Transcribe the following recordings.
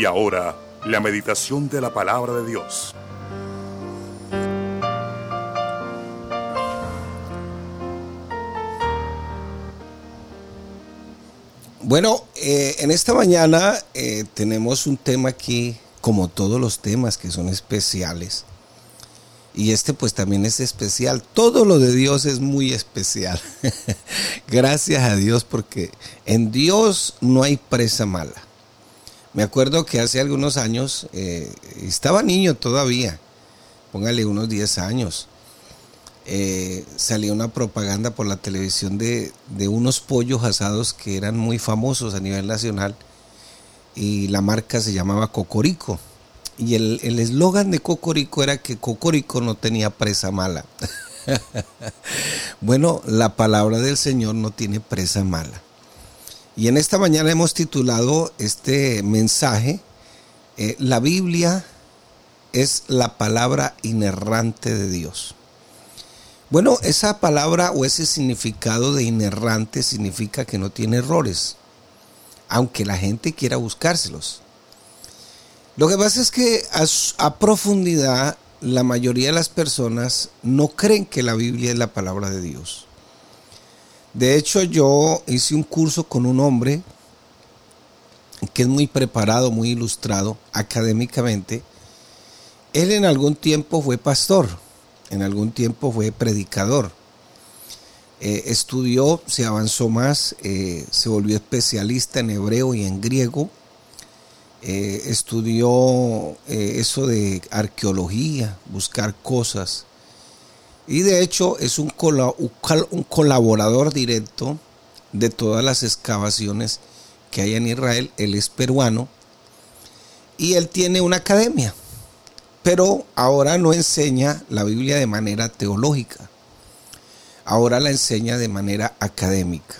Y ahora, la meditación de la palabra de Dios. Bueno, eh, en esta mañana eh, tenemos un tema aquí, como todos los temas que son especiales. Y este pues también es especial. Todo lo de Dios es muy especial. Gracias a Dios porque en Dios no hay presa mala. Me acuerdo que hace algunos años, eh, estaba niño todavía, póngale unos 10 años, eh, salía una propaganda por la televisión de, unos pollos asados que eran muy famosos a nivel nacional y la marca se llamaba Cocorico. Y el eslogan de Cocorico era que Cocorico no tenía presa mala. bueno, la palabra del Señor no tiene presa mala. Y en esta mañana hemos titulado este mensaje, eh, La Biblia es la palabra inerrante de Dios. Bueno, esa palabra o ese significado de inerrante significa que no tiene errores, aunque la gente quiera buscárselos. Lo que pasa es que a, profundidad la mayoría de las personas no creen que la Biblia es la palabra de Dios. De hecho, yo hice un curso con un hombre que es muy preparado, muy ilustrado académicamente. Él en algún tiempo fue pastor en algún tiempo fue predicador. Eh, estudió, se avanzó más, eh, se volvió especialista en hebreo y en griego. Eh, estudió eso de arqueología, buscar cosas. Y de hecho es un, colaborador directo de todas las excavaciones que hay en Israel. Él es peruano y él tiene una academia pero ahora no enseña la Biblia de manera teológica, ahora la enseña de manera académica.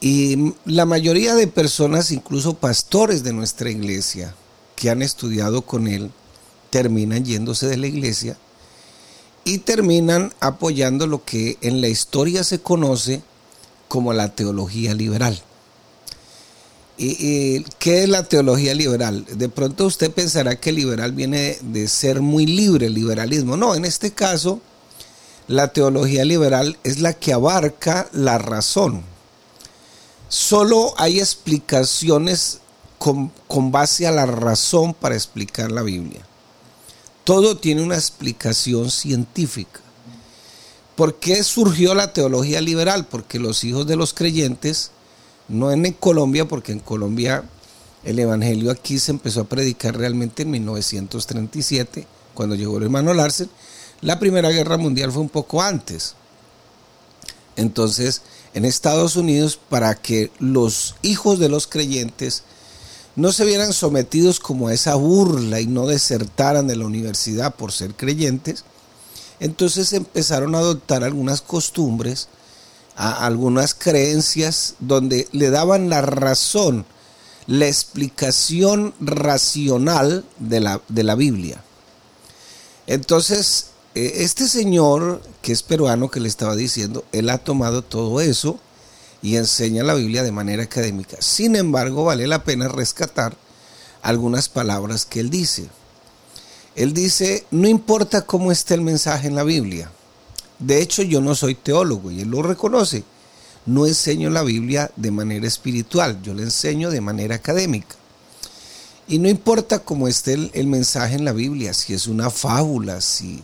Y la mayoría de personas, incluso pastores de nuestra iglesia, que han estudiado con él, terminan yéndose de la iglesia y terminan apoyando lo que en la historia se conoce como la teología liberal. ¿Y, qué es la teología liberal? De pronto usted pensará que liberal viene de ser muy libre, liberalismo. No, en este caso, la teología liberal es la que abarca la razón. Solo hay explicaciones con, con base a la razón para explicar la Biblia. Todo tiene una explicación científica. ¿Por qué surgió la teología liberal? Porque los hijos de los creyentes no en Colombia, porque en Colombia el Evangelio aquí se empezó a predicar realmente en 1937, cuando llegó el hermano Larsen. La Primera Guerra Mundial fue un poco antes. Entonces, en Estados Unidos, para que los hijos de los creyentes no se vieran sometidos como a esa burla y no desertaran de la universidad por ser creyentes, entonces empezaron a adoptar algunas costumbres a algunas creencias donde le daban la razón, la explicación racional de la, de la Biblia. Entonces, eh, este señor, que es peruano, que le estaba diciendo, él ha tomado todo eso y enseña la Biblia de manera académica. Sin embargo, vale la pena rescatar algunas palabras que él dice. Él dice, no importa cómo esté el mensaje en la Biblia, de hecho, yo no soy teólogo y él lo reconoce. No enseño la Biblia de manera espiritual, yo la enseño de manera académica. Y no importa cómo esté el, mensaje en la Biblia, si es una fábula, si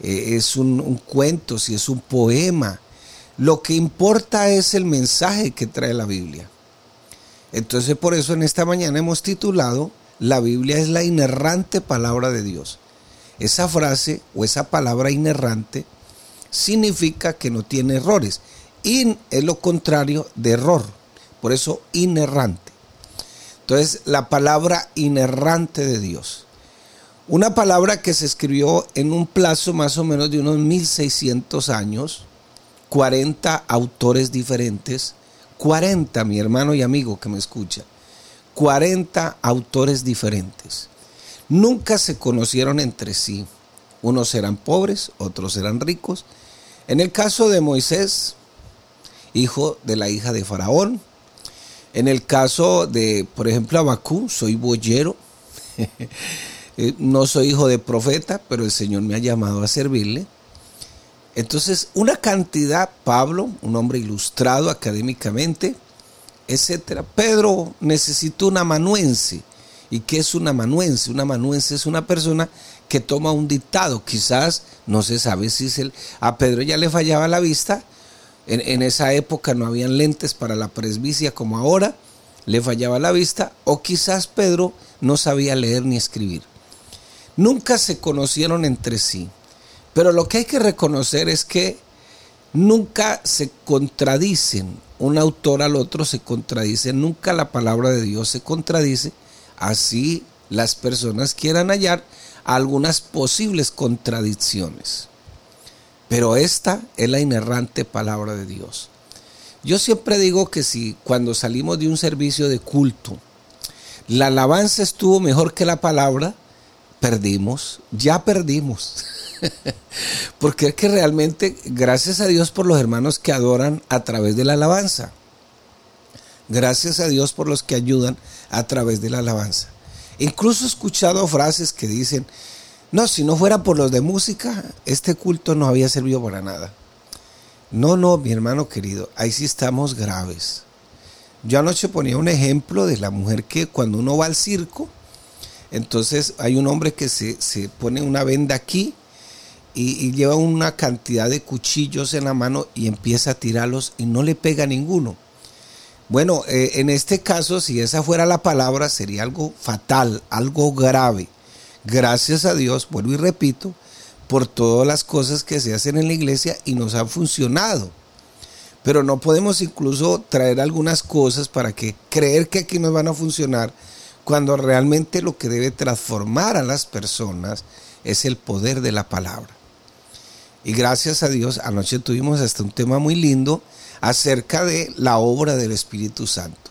eh, es un, un cuento, si es un poema. Lo que importa es el mensaje que trae la Biblia. Entonces por eso en esta mañana hemos titulado La Biblia es la inerrante palabra de Dios. Esa frase o esa palabra inerrante significa que no tiene errores. In es lo contrario de error. Por eso inerrante. Entonces, la palabra inerrante de Dios. Una palabra que se escribió en un plazo más o menos de unos 1600 años, 40 autores diferentes, 40, mi hermano y amigo que me escucha, 40 autores diferentes. Nunca se conocieron entre sí. Unos eran pobres, otros eran ricos, en el caso de Moisés, hijo de la hija de Faraón, En el caso de, por ejemplo, Abacú, soy boyero. Eh, no soy hijo de profeta, pero el Señor me ha llamado a servirle. Entonces, una cantidad, Pablo, un hombre ilustrado académicamente, etcétera. Pedro necesitó un amanuense. ¿Y qué es un amanuense? Un amanuense es una persona que toma un dictado. Quizás, no se sabe si es el, a Pedro ya le fallaba la vista. En, en esa época no habían lentes para la presbicia como ahora. Le fallaba la vista. O quizás Pedro no sabía leer ni escribir. Nunca se conocieron entre sí. Pero lo que hay que reconocer es que nunca se contradicen. Un autor al otro se contradice. Nunca la palabra de Dios se contradice. Así las personas quieran hallar algunas posibles contradicciones. Pero esta es la inerrante palabra de Dios. Yo siempre digo que si cuando salimos de un servicio de culto, la alabanza estuvo mejor que la palabra, perdimos, ya perdimos. Porque es que realmente, gracias a Dios por los hermanos que adoran a través de la alabanza. Gracias a Dios por los que ayudan a través de la alabanza. Incluso he escuchado frases que dicen, no, si no fuera por los de música, este culto no había servido para nada. No, no, mi hermano querido, ahí sí estamos graves. Yo anoche ponía un ejemplo de la mujer que cuando uno va al circo, entonces hay un hombre que se, pone una venda aquí y, lleva una cantidad de cuchillos en la mano y empieza a tirarlos y no le pega ninguno. Bueno, eh, en este caso, si esa fuera la palabra, sería algo fatal, algo grave. Gracias a Dios, vuelvo y repito, por todas las cosas que se hacen en la iglesia y nos han funcionado. Pero no podemos incluso traer algunas cosas para que creer que aquí nos van a funcionar cuando realmente lo que debe transformar a las personas es el poder de la palabra. Y gracias a Dios, anoche tuvimos hasta un tema muy lindo acerca de la obra del Espíritu Santo.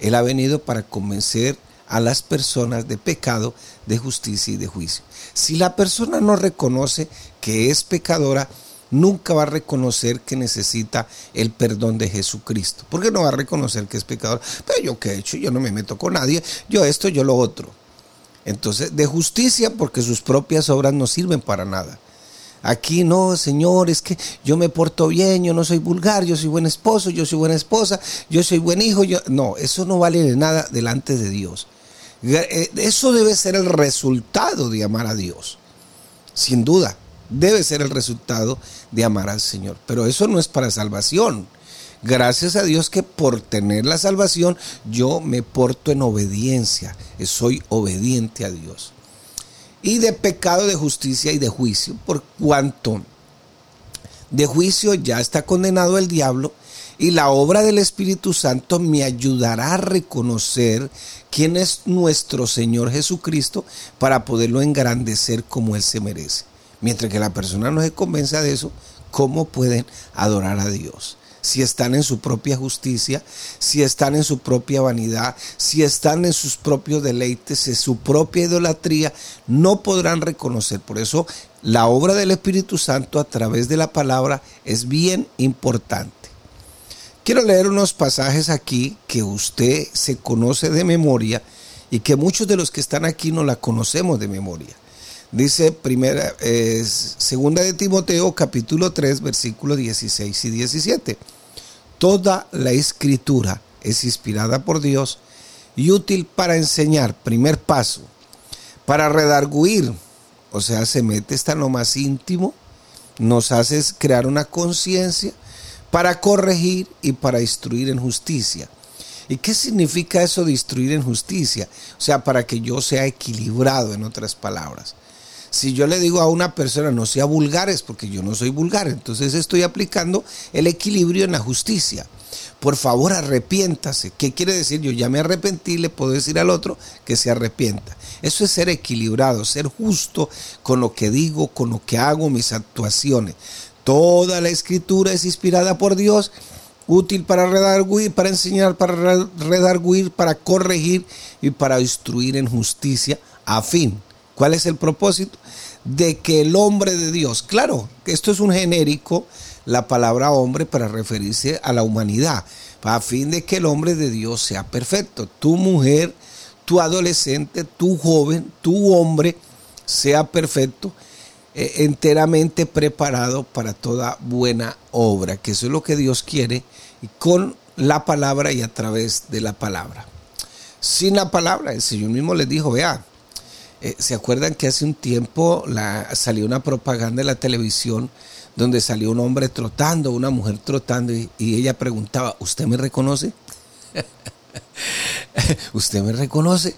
Él ha venido para convencer a las personas de pecado, de justicia y de juicio. Si la persona no reconoce que es pecadora, nunca va a reconocer que necesita el perdón de Jesucristo. Porque no va a reconocer que es pecador. Pero yo qué he hecho, yo no me meto con nadie, yo esto, yo lo otro. Entonces, de justicia porque sus propias obras no sirven para nada. Aquí no, Señor, es que yo me porto bien, yo no soy vulgar, yo soy buen esposo, yo soy buena esposa, yo soy buen hijo. Yo... No, eso no vale de nada delante de Dios. Eh, eso debe ser el resultado de amar a Dios, sin duda debe ser el resultado de amar al Señor. Pero eso no es para salvación. Gracias a Dios que por tener la salvación yo me porto en obediencia, soy obediente a Dios. Y de pecado, de justicia y de juicio, por cuanto de juicio ya está condenado el diablo y la obra del Espíritu Santo me ayudará a reconocer quién es nuestro Señor Jesucristo para poderlo engrandecer como Él se merece. Mientras que la persona no se convenza de eso, ¿cómo pueden adorar a Dios? Si están en su propia justicia, si están en su propia vanidad, si están en sus propios deleites, en su propia idolatría, no podrán reconocer. Por eso la obra del Espíritu Santo a través de la palabra es bien importante. Quiero leer unos pasajes aquí que usted se conoce de memoria y que muchos de los que están aquí no la conocemos de memoria. Dice primera, segunda de Timoteo capítulo 3 versículos 16 y 17. Toda la escritura es inspirada por Dios y útil para enseñar, primer paso, para redarguir, o sea, se mete hasta lo más íntimo, nos hace crear una conciencia, para corregir y para instruir en justicia. ¿Y qué significa eso de instruir en justicia? O sea, para que yo sea equilibrado, en otras palabras. Si yo le digo a una persona no sea vulgar es porque yo no soy vulgar, entonces estoy aplicando el equilibrio en la justicia. Por favor, arrepiéntase. ¿Qué quiere decir? Yo ya me arrepentí, le puedo decir al otro que se arrepienta. Eso es ser equilibrado, ser justo con lo que digo, con lo que hago, mis actuaciones. Toda la escritura es inspirada por Dios, útil para redarguir, para enseñar, para redarguir, para corregir y para instruir en justicia, a fin ¿Cuál es el propósito? De que el hombre de Dios, claro, esto es un genérico, la palabra hombre para referirse a la humanidad, a fin de que el hombre de Dios sea perfecto. Tu mujer, tu adolescente, tu joven, tu hombre sea perfecto, eh, enteramente preparado para toda buena obra, que eso es lo que Dios quiere y con la palabra y a través de la palabra. Sin la palabra, el Señor mismo les dijo, vea, eh, ¿se acuerdan que hace un tiempo salió una propaganda en la televisión donde salió un hombre trotando, una mujer trotando, y, ella preguntaba, ¿usted me reconoce? ¿Usted me reconoce?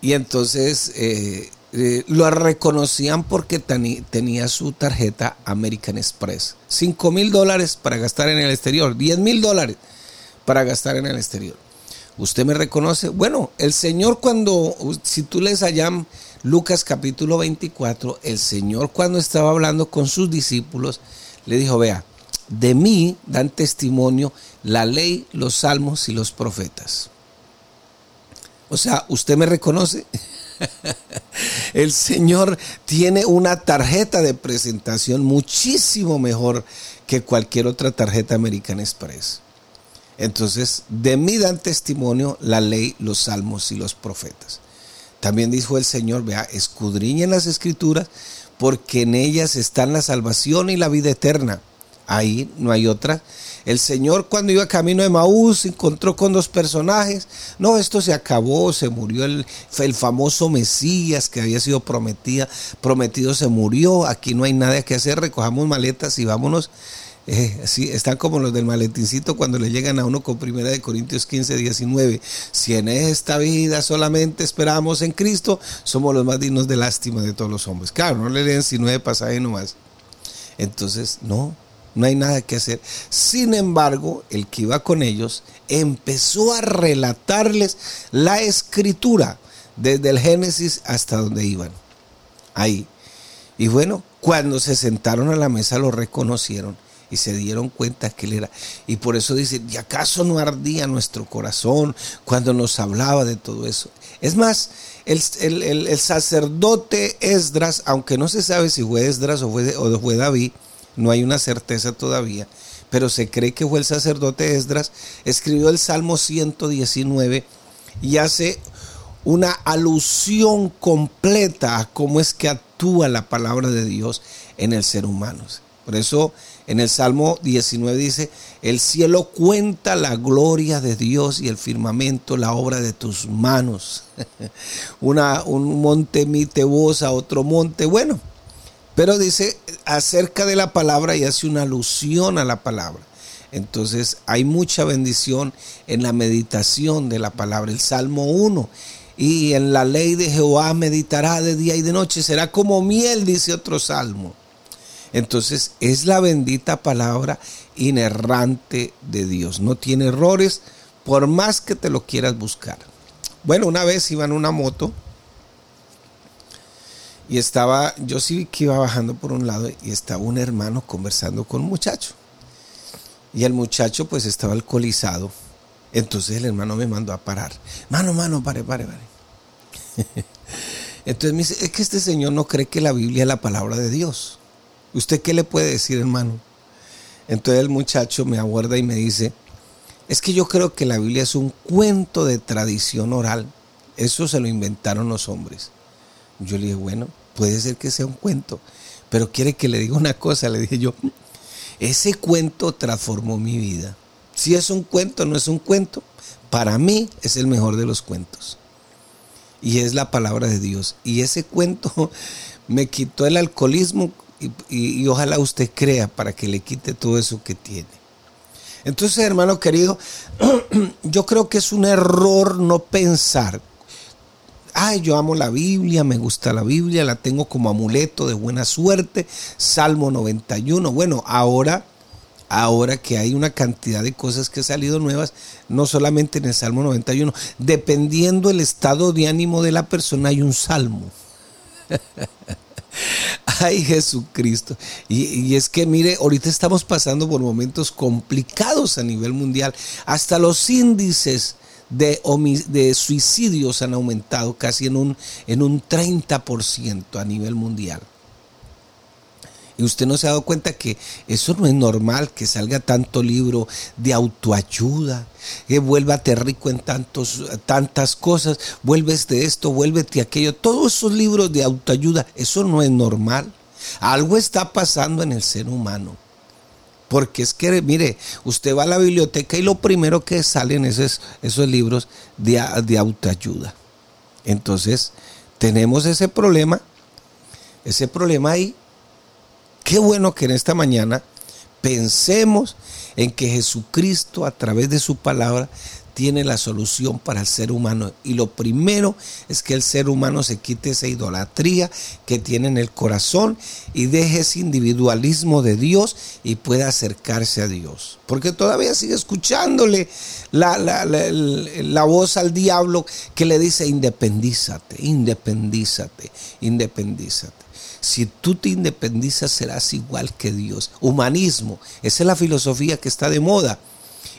Y entonces eh, eh, lo reconocían porque tenía su tarjeta American Express. 5 mil dólares para gastar en el exterior, 10 mil dólares para gastar en el exterior. ¿Usted me reconoce? Bueno, el Señor cuando, si tú lees allá Lucas capítulo 24, el Señor cuando estaba hablando con sus discípulos, le dijo, vea, de mí dan testimonio la ley, los salmos y los profetas. O sea, ¿usted me reconoce? el Señor tiene una tarjeta de presentación muchísimo mejor que cualquier otra tarjeta American Express. Entonces, de mí dan testimonio la ley, los salmos y los profetas. También dijo el Señor, vea, escudriñen las escrituras porque en ellas están la salvación y la vida eterna. Ahí no hay otra. El Señor cuando iba camino de Maús se encontró con dos personajes. No, esto se acabó, se murió el, el famoso Mesías que había sido prometida, prometido se murió. Aquí no hay nada que hacer, recojamos maletas y vámonos. Eh, están como los del maletincito cuando le llegan a uno con primera de Corintios 15, 19. Si en esta vida solamente esperamos en Cristo, somos los más dignos de lástima de todos los hombres. Claro, no le leen si nueve pasajes nomás. Entonces, no, no hay nada que hacer. Sin embargo, el que iba con ellos empezó a relatarles la escritura desde el Génesis hasta donde iban. Ahí. Y bueno, cuando se sentaron a la mesa lo reconocieron y se dieron cuenta que él era. Y por eso dice, ¿y acaso no ardía nuestro corazón cuando nos hablaba de todo eso? Es más, el, sacerdote Esdras, aunque no se sabe si fue Esdras o fue, o fue David, no hay una certeza todavía, pero se cree que fue el sacerdote Esdras, escribió el Salmo 119 y hace una alusión completa a cómo es que actúa la palabra de Dios en el ser humano. Por eso en el Salmo 19 dice, el cielo cuenta la gloria de Dios y el firmamento la obra de tus manos. Un monte mite voz a otro monte. Bueno, pero dice acerca de la palabra y hace una alusión a la palabra. Entonces hay mucha bendición en la meditación de la palabra. El Salmo 1. Y en la ley de Jehová meditará de día y de noche. Será como miel, dice otro salmo. Entonces es la bendita palabra inerrante de Dios. No tiene errores por más que te lo quieras buscar. Bueno, una vez iba en una moto y estaba, yo sí que iba bajando por un lado y estaba un hermano conversando con un muchacho. Y el muchacho pues estaba alcoholizado. Entonces el hermano me mandó a parar. Mano, mano, pare, pare, pare. Entonces me dice, es que este señor no cree que la Biblia es la palabra de Dios. ¿Usted qué le puede decir, hermano? Entonces el muchacho me aguarda y me dice, es que yo creo que la Biblia es un cuento de tradición oral. Eso se lo inventaron los hombres. Yo le dije, bueno, puede ser que sea un cuento, pero quiere que le diga una cosa. Le dije yo, ese cuento transformó mi vida. Si es un cuento, no es un cuento, para mí es el mejor de los cuentos. Y es la palabra de Dios. Y ese cuento me quitó el alcoholismo y, ojalá usted crea para que le quite todo eso que tiene. Entonces, hermano querido, yo creo que es un error no pensar. Ay, yo amo la Biblia, me gusta la Biblia, la tengo como amuleto de buena suerte. Salmo 91. Bueno, ahora, ahora que hay una cantidad de cosas que han salido nuevas, no solamente en el Salmo 91, dependiendo el estado de ánimo de la persona, hay un salmo. Ay, Jesucristo. Y, es que, mire, ahorita estamos pasando por momentos complicados a nivel mundial. Hasta los índices de, de suicidios han aumentado casi en un, en un 30% a nivel mundial. Y usted no se ha dado cuenta que eso no es normal, que salga tanto libro de autoayuda, que vuélvate rico en tantos, tantas cosas, vuelves de esto, vuélvete aquello. Todos esos libros de autoayuda, eso no es normal. Algo está pasando en el ser humano. Porque es que, mire, usted va a la biblioteca y lo primero que salen esos, esos libros de, de autoayuda. Entonces, tenemos ese problema, ese problema ahí Qué bueno que en esta mañana pensemos en que Jesucristo a través de su palabra tiene la solución para el ser humano. Y lo primero es que el ser humano se quite esa idolatría que tiene en el corazón y deje ese individualismo de Dios y pueda acercarse a Dios. Porque todavía sigue escuchándole la, la voz al diablo que le dice independízate, independízate, independízate. Si tú te independizas serás igual que Dios. Humanismo, esa es la filosofía que está de moda.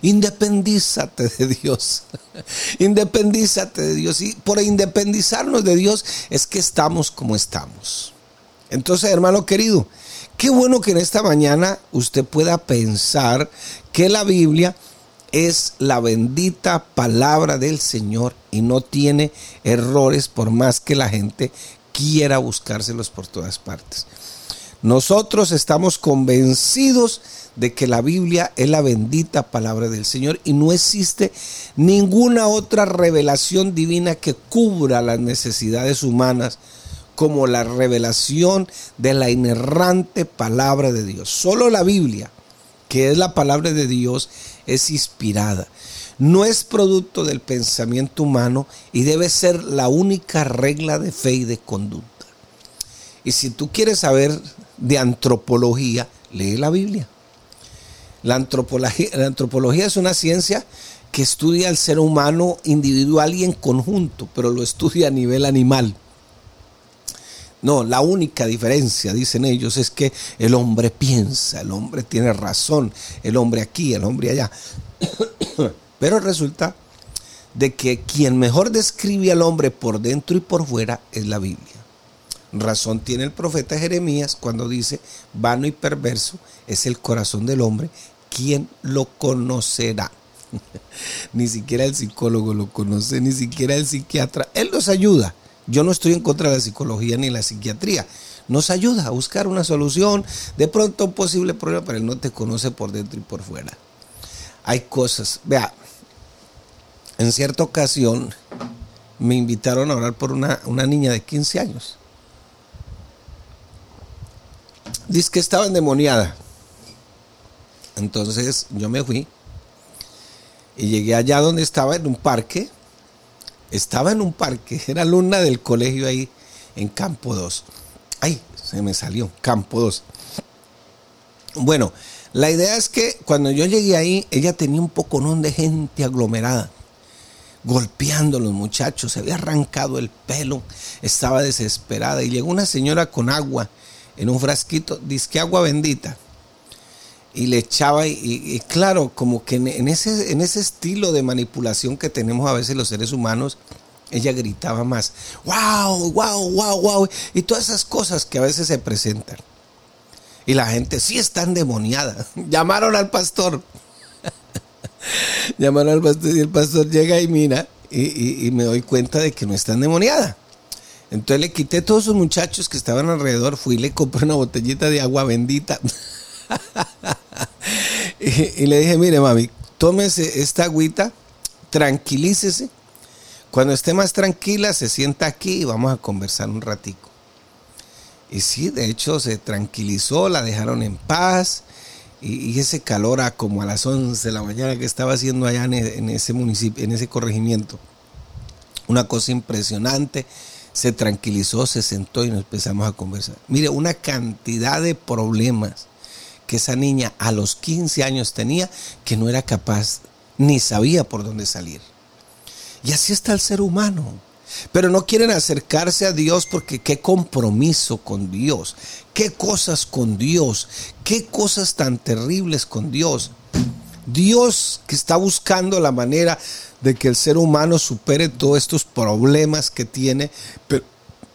Independízate de Dios. Independízate de Dios. Y por independizarnos de Dios es que estamos como estamos. Entonces, hermano querido, qué bueno que en esta mañana usted pueda pensar que la Biblia es la bendita palabra del Señor y no tiene errores por más que la gente quiera buscárselos por todas partes. Nosotros estamos convencidos de que la Biblia es la bendita palabra del Señor y no existe ninguna otra revelación divina que cubra las necesidades humanas como la revelación de la inerrante palabra de Dios. Solo la Biblia, que es la palabra de Dios, es inspirada no es producto del pensamiento humano y debe ser la única regla de fe y de conducta. Y si tú quieres saber de antropología, lee la Biblia. La antropología, la antropología es una ciencia que estudia al ser humano individual y en conjunto, pero lo estudia a nivel animal. No, la única diferencia, dicen ellos, es que el hombre piensa, el hombre tiene razón, el hombre aquí, el hombre allá. Pero resulta de que quien mejor describe al hombre por dentro y por fuera es la Biblia. Razón tiene el profeta Jeremías cuando dice, vano y perverso es el corazón del hombre, ¿quién lo conocerá? ni siquiera el psicólogo lo conoce, ni siquiera el psiquiatra. Él nos ayuda. Yo no estoy en contra de la psicología ni la psiquiatría. Nos ayuda a buscar una solución, de pronto un posible problema, pero él no te conoce por dentro y por fuera. Hay cosas, vea, en cierta ocasión me invitaron a orar por una, niña de 15 años. Dice que estaba endemoniada. Entonces yo me fui y llegué allá donde estaba en un parque. Estaba en un parque, era alumna del colegio ahí en Campo 2. Ay, se me salió, Campo 2. Bueno, la idea es que cuando yo llegué ahí, ella tenía un poco de gente aglomerada golpeando a los muchachos, se había arrancado el pelo, estaba desesperada y llegó una señora con agua en un frasquito, que agua bendita, y le echaba, y, claro, como que en, ese, en ese estilo de manipulación que tenemos a veces los seres humanos, ella gritaba más, wow, wow, wow, wow, y todas esas cosas que a veces se presentan. Y la gente sí está endemoniada. Llamaron al pastor. Llamaron al pastor y el pastor llega y mira y, me doy cuenta de que no está endemoniada. Entonces le quité todos esos muchachos que estaban alrededor, fui y le compré una botellita de agua bendita. y, le dije, mire mami, tómese esta agüita, tranquilícese. Cuando esté más tranquila, se sienta aquí y vamos a conversar un ratico. Y sí, de hecho se tranquilizó, la dejaron en paz y, ese calor a como a las 11 de la mañana que estaba haciendo allá en, ese municipio, en ese corregimiento. Una cosa impresionante. Se tranquilizó, se sentó y nos empezamos a conversar. Mire, una cantidad de problemas que esa niña a los 15 años tenía que no era capaz ni sabía por dónde salir. Y así está el ser humano. Pero no quieren acercarse a Dios porque qué compromiso con Dios, qué cosas con Dios, qué cosas tan terribles con Dios. Dios que está buscando la manera de que el ser humano supere todos estos problemas que tiene,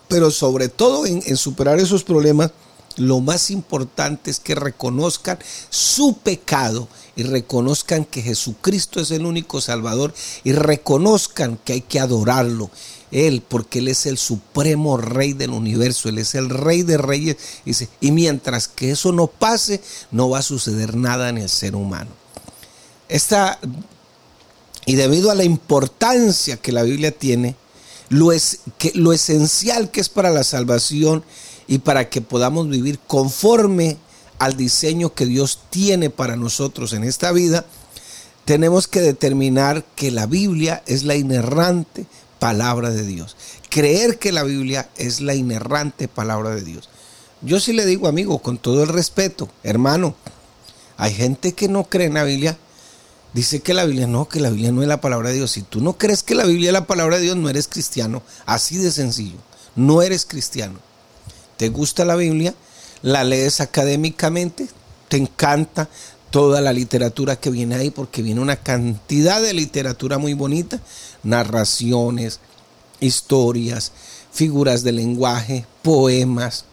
pero, sobre todo en, en superar esos problemas, lo más importante es que reconozcan su pecado y reconozcan que Jesucristo es el único Salvador y reconozcan que hay que adorarlo. Él, porque Él es el supremo rey del universo, Él es el rey de reyes. Y mientras que eso no pase, no va a suceder nada en el ser humano. Esta, y debido a la importancia que la Biblia tiene, lo, es, lo esencial que es para la salvación y para que podamos vivir conforme al diseño que Dios tiene para nosotros en esta vida, tenemos que determinar que la Biblia es la inerrante palabra de Dios. Creer que la Biblia es la inerrante palabra de Dios. Yo sí le digo, amigo, con todo el respeto, hermano, hay gente que no cree en la Biblia, dice que la Biblia no, que la Biblia no es la palabra de Dios. Si tú no crees que la Biblia es la palabra de Dios, no eres cristiano. Así de sencillo. No eres cristiano te gusta la Biblia, la lees académicamente, te encanta toda la literatura que viene ahí, porque viene una cantidad de literatura muy bonita, narraciones, historias, figuras de lenguaje, poemas,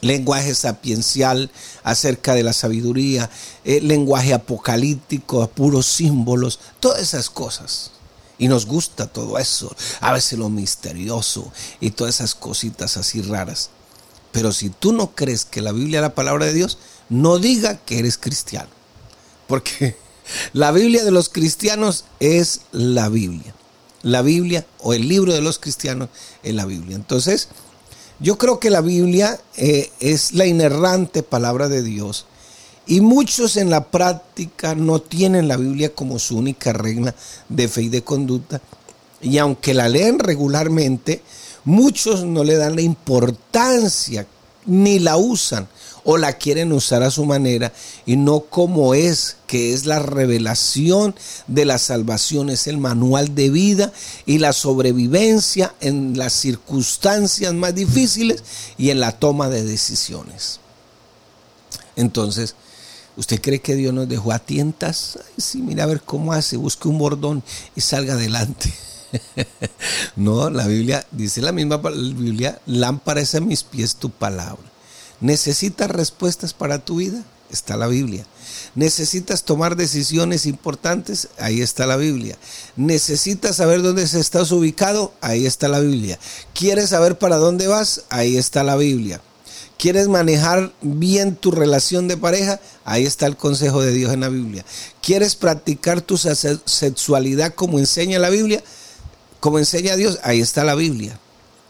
lenguaje sapiencial acerca de la sabiduría, eh, lenguaje apocalíptico, puros símbolos, todas esas cosas. Y nos gusta todo eso, a veces lo misterioso y todas esas cositas así raras. Pero si tú no crees que la Biblia es la palabra de Dios, no diga que eres cristiano. Porque la Biblia de los cristianos es la Biblia. La Biblia o el libro de los cristianos es la Biblia. Entonces, yo creo que la Biblia eh, es la inerrante palabra de Dios. Y muchos en la práctica no tienen la Biblia como su única regla de fe y de conducta. Y aunque la leen regularmente, Muchos no le dan la importancia ni la usan o la quieren usar a su manera y no como es, que es la revelación de la salvación, es el manual de vida y la sobrevivencia en las circunstancias más difíciles y en la toma de decisiones. Entonces, ¿usted cree que Dios nos dejó a tientas? Ay, sí, mira a ver cómo hace, busque un bordón y salga adelante. no, la Biblia, dice la misma Biblia, lámpara es a mis pies tu palabra. ¿Necesitas respuestas para tu vida? Está la Biblia. ¿Necesitas tomar decisiones importantes? Ahí está la Biblia. ¿Necesitas saber dónde estás ubicado? Ahí está la Biblia. ¿Quieres saber para dónde vas? Ahí está la Biblia. ¿Quieres manejar bien tu relación de pareja? Ahí está el consejo de Dios en la Biblia. ¿Quieres practicar tu sexualidad como enseña la Biblia? como enseña Dios, ahí está la Biblia.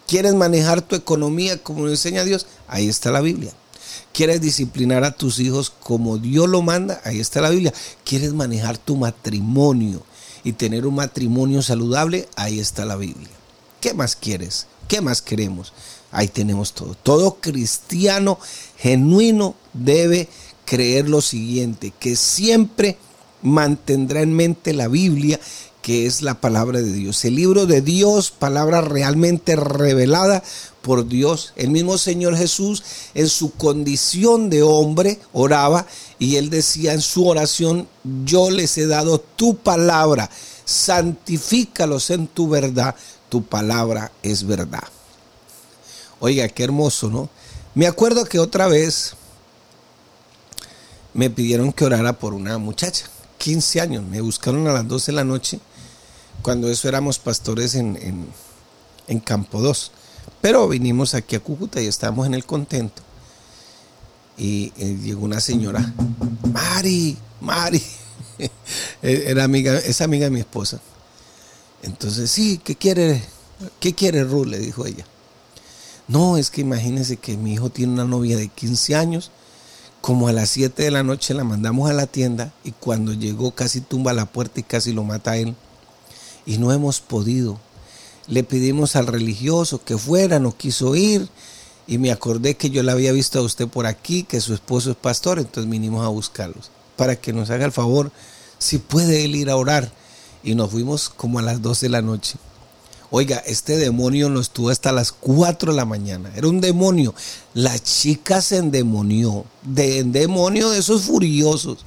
¿Quieres manejar tu economía como enseña Dios? Ahí está la Biblia. ¿Quieres disciplinar a tus hijos como Dios lo manda? Ahí está la Biblia. ¿Quieres manejar tu matrimonio y tener un matrimonio saludable? Ahí está la Biblia. ¿Qué más quieres? ¿Qué más queremos? Ahí tenemos todo. Todo cristiano genuino debe creer lo siguiente, que siempre mantendrá en mente la Biblia que es la palabra de Dios. El libro de Dios, palabra realmente revelada por Dios. El mismo Señor Jesús en su condición de hombre oraba y él decía en su oración, yo les he dado tu palabra, santifícalos en tu verdad, tu palabra es verdad. Oiga, qué hermoso, ¿no? Me acuerdo que otra vez me pidieron que orara por una muchacha, 15 años, me buscaron a las 12 de la noche cuando eso éramos pastores en, Campo 2. Pero vinimos aquí a Cúcuta y estábamos en el contento. Y, eh, llegó una señora, Mari, Mari, e, era amiga, es amiga de mi esposa. Entonces, sí, ¿qué quiere? ¿Qué quiere? Le dijo ella. No, es que imagínense que mi hijo tiene una novia de 15 años. Como a las 7 de la noche la mandamos a la tienda y cuando llegó casi tumba la puerta y casi lo mata a él y no hemos podido. Le pedimos al religioso que fuera, no quiso ir y me acordé que yo la había visto a usted por aquí, que su esposo es pastor, entonces vinimos a buscarlos para que nos haga el favor, si puede él ir a orar. Y nos fuimos como a las 12 de la noche. Oiga, este demonio nos tuvo hasta las 4 de la mañana. Era un demonio. La chica se endemonió. De demonio de esos furiosos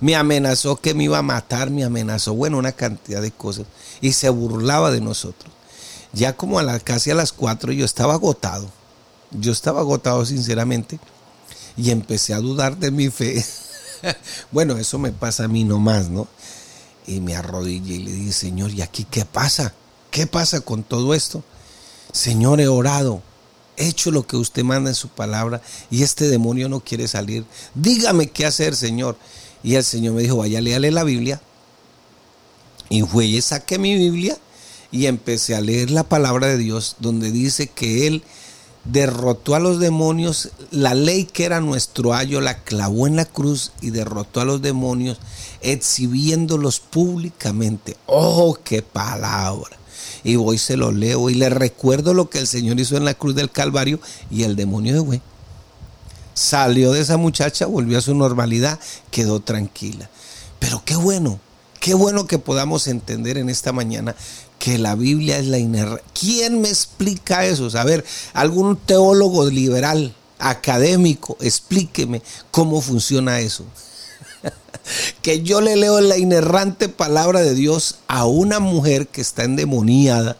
me amenazó que me iba a matar, me amenazó, bueno, una cantidad de cosas. Y se burlaba de nosotros. Ya como a la, casi a las cuatro yo estaba agotado. Yo estaba agotado sinceramente y empecé a dudar de mi fe. bueno, eso me pasa a mí nomás, ¿no? Y me arrodillé y le dije, Señor, ¿y aquí qué pasa? ¿Qué pasa con todo esto? Señor, he orado, he hecho lo que usted manda en su palabra y este demonio no quiere salir. Dígame qué hacer, Señor. Y el Señor me dijo, vaya, léale la Biblia. Y fue y saqué mi Biblia y empecé a leer la palabra de Dios donde dice que Él derrotó a los demonios, la ley que era nuestro ayo la clavó en la cruz y derrotó a los demonios exhibiéndolos públicamente. ¡Oh, qué palabra! Y voy se lo leo y le recuerdo lo que el Señor hizo en la cruz del Calvario y el demonio de güey. Salió de esa muchacha, volvió a su normalidad, quedó tranquila. Pero qué bueno, qué bueno que podamos entender en esta mañana que la Biblia es la inerrancia. ¿Quién me explica eso? A ver, algún teólogo liberal, académico, explíqueme cómo funciona eso. que yo le leo la inerrante palabra de Dios a una mujer que está endemoniada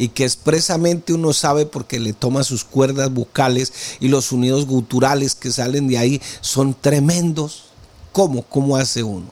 y que expresamente uno sabe porque le toma sus cuerdas bucales y los sonidos guturales que salen de ahí son tremendos. ¿Cómo? ¿Cómo hace uno?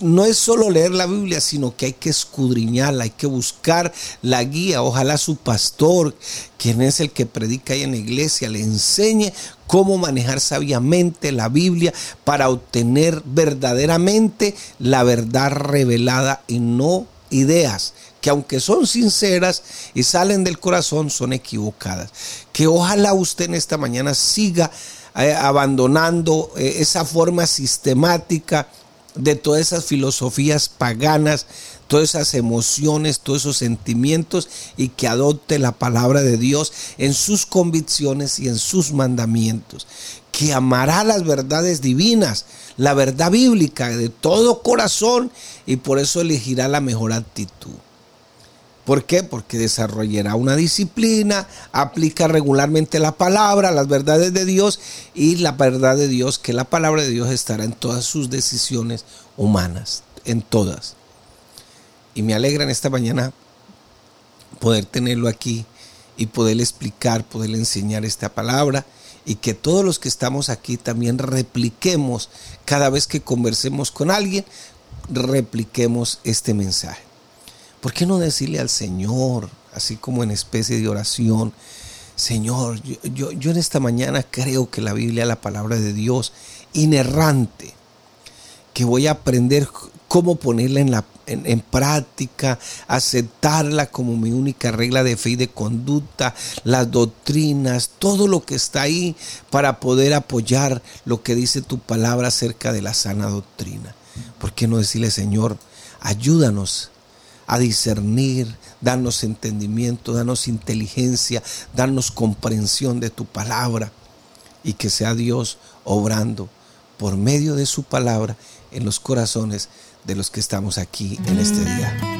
no es solo leer la Biblia, sino que hay que escudriñarla, hay que buscar la guía. Ojalá su pastor, quien es el que predica ahí en la iglesia, le enseñe cómo manejar sabiamente la Biblia para obtener verdaderamente la verdad revelada y no ideas que aunque son sinceras y salen del corazón, son equivocadas. Que ojalá usted en esta mañana siga eh, abandonando eh, esa forma sistemática de todas esas filosofías paganas, todas esas emociones, todos esos sentimientos y que adopte la palabra de Dios en sus convicciones y en sus mandamientos. Que amará las verdades divinas, la verdad bíblica de todo corazón y por eso elegirá la mejor actitud. ¿Por qué? Porque desarrollará una disciplina, aplica regularmente la palabra, las verdades de Dios y la verdad de Dios, que la palabra de Dios estará en todas sus decisiones humanas, en todas. Y me alegra en esta mañana poder tenerlo aquí y poderle explicar, poderle enseñar esta palabra y que todos los que estamos aquí también repliquemos cada vez que conversemos con alguien, repliquemos este mensaje. ¿Por qué no decirle al Señor, así como en especie de oración, Señor, yo, en esta mañana creo que la Biblia es la palabra de Dios, inerrante, que voy a aprender cómo ponerla en, la, en, práctica, aceptarla como mi única regla de fe y de conducta, las doctrinas, todo lo que está ahí para poder apoyar lo que dice tu palabra acerca de la sana doctrina. ¿Por qué no decirle, Señor, ayúdanos a discernir, danos entendimiento, danos inteligencia, danos comprensión de tu palabra y que sea Dios obrando por medio de su palabra en los corazones de los que estamos aquí en este día.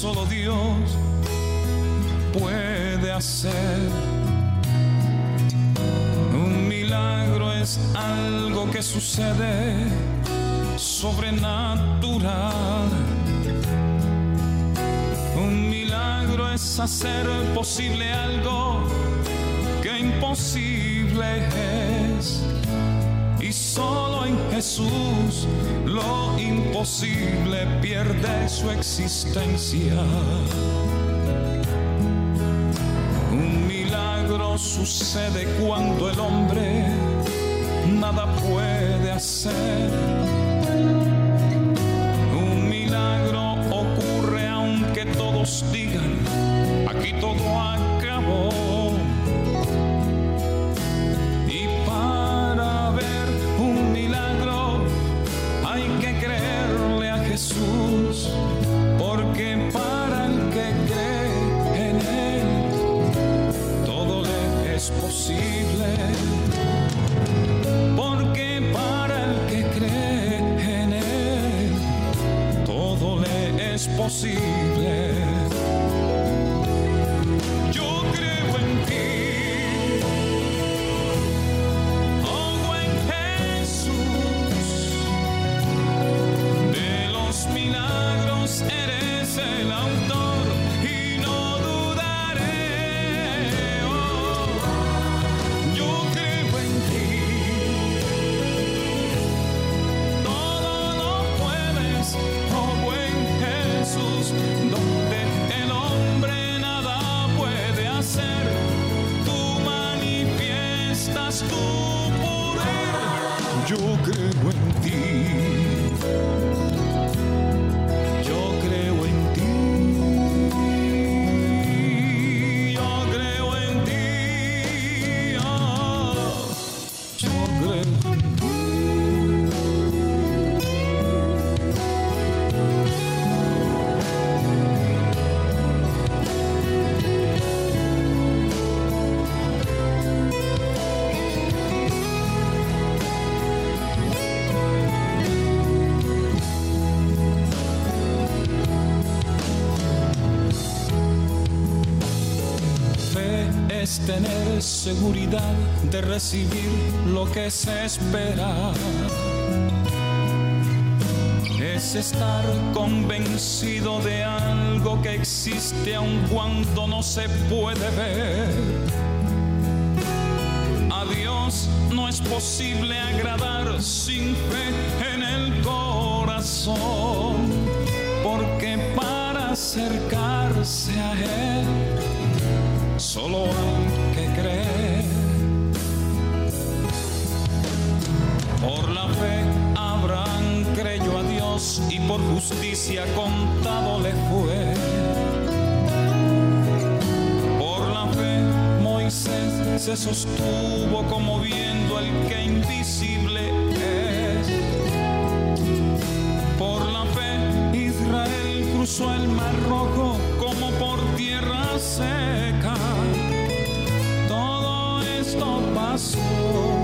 Solo Dios puede hacer. Un milagro es algo que sucede sobrenatural. Un milagro es hacer posible algo que imposible es. Y solo Jesús lo imposible pierde su existencia. Un milagro sucede cuando el hombre nada puede hacer. Un milagro ocurre aunque todos digan, aquí todo acabó. Es tener seguridad de recibir lo que se espera. Es estar convencido de algo que existe aun cuando no se puede ver. A Dios no es posible agradar sin fe en el corazón, porque para acercarse a Él solo hay que creer. Por la fe Abraham creyó a Dios y por justicia contado le fue. Por la fe Moisés se sostuvo como viendo al que invisible es. Por la fe Israel cruzó el mar rojo como por tierra seca. Todo esto pasó